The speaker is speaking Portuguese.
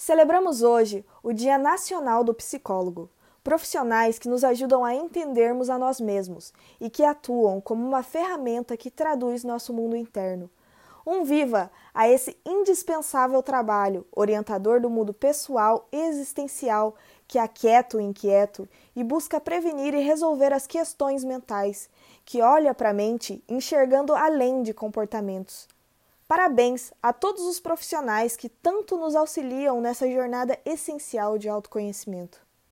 Celebramos hoje o Dia Nacional do Psicólogo, profissionais que nos ajudam a entendermos a nós mesmos e que atuam como uma ferramenta que traduz nosso mundo interno. Um viva a esse indispensável trabalho, orientador do mundo pessoal e existencial que aquieta o inquieto e busca prevenir e resolver as questões mentais, que olha para a mente enxergando além de comportamentos. Parabéns a todos os profissionais que tanto nos auxiliam nessa jornada essencial de autoconhecimento.